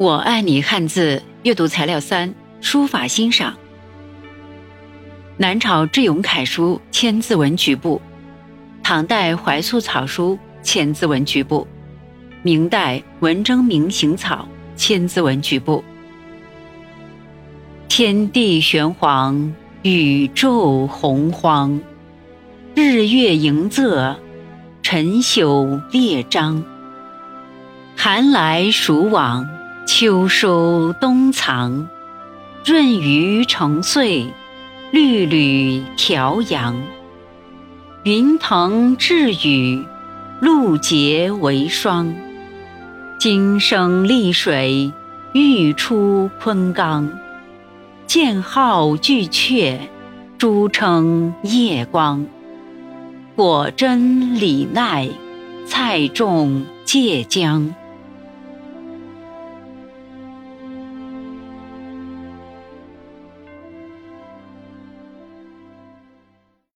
我爱你汉字阅读材料三：书法欣赏。南朝智勇楷书《千字文》局部，唐代怀素草书《千字文》局部，明代文征明行草《千字文》局部。天地玄黄，宇宙洪荒，日月盈仄，辰宿列张，寒来暑往。秋收冬藏，润余成岁，绿缕调阳。云腾致雨，露结为霜。金生丽水，玉出昆冈。剑号巨阙，珠称夜光。果真李鼐，菜重芥姜。